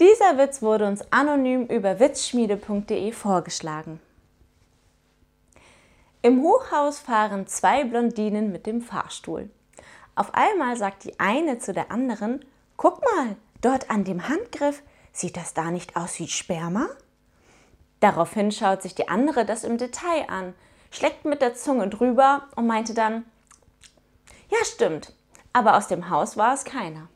Dieser Witz wurde uns anonym über witzschmiede.de vorgeschlagen. Im Hochhaus fahren zwei Blondinen mit dem Fahrstuhl. Auf einmal sagt die eine zu der anderen, guck mal, dort an dem Handgriff, sieht das da nicht aus wie Sperma? Daraufhin schaut sich die andere das im Detail an, schlägt mit der Zunge drüber und meinte dann, ja stimmt, aber aus dem Haus war es keiner.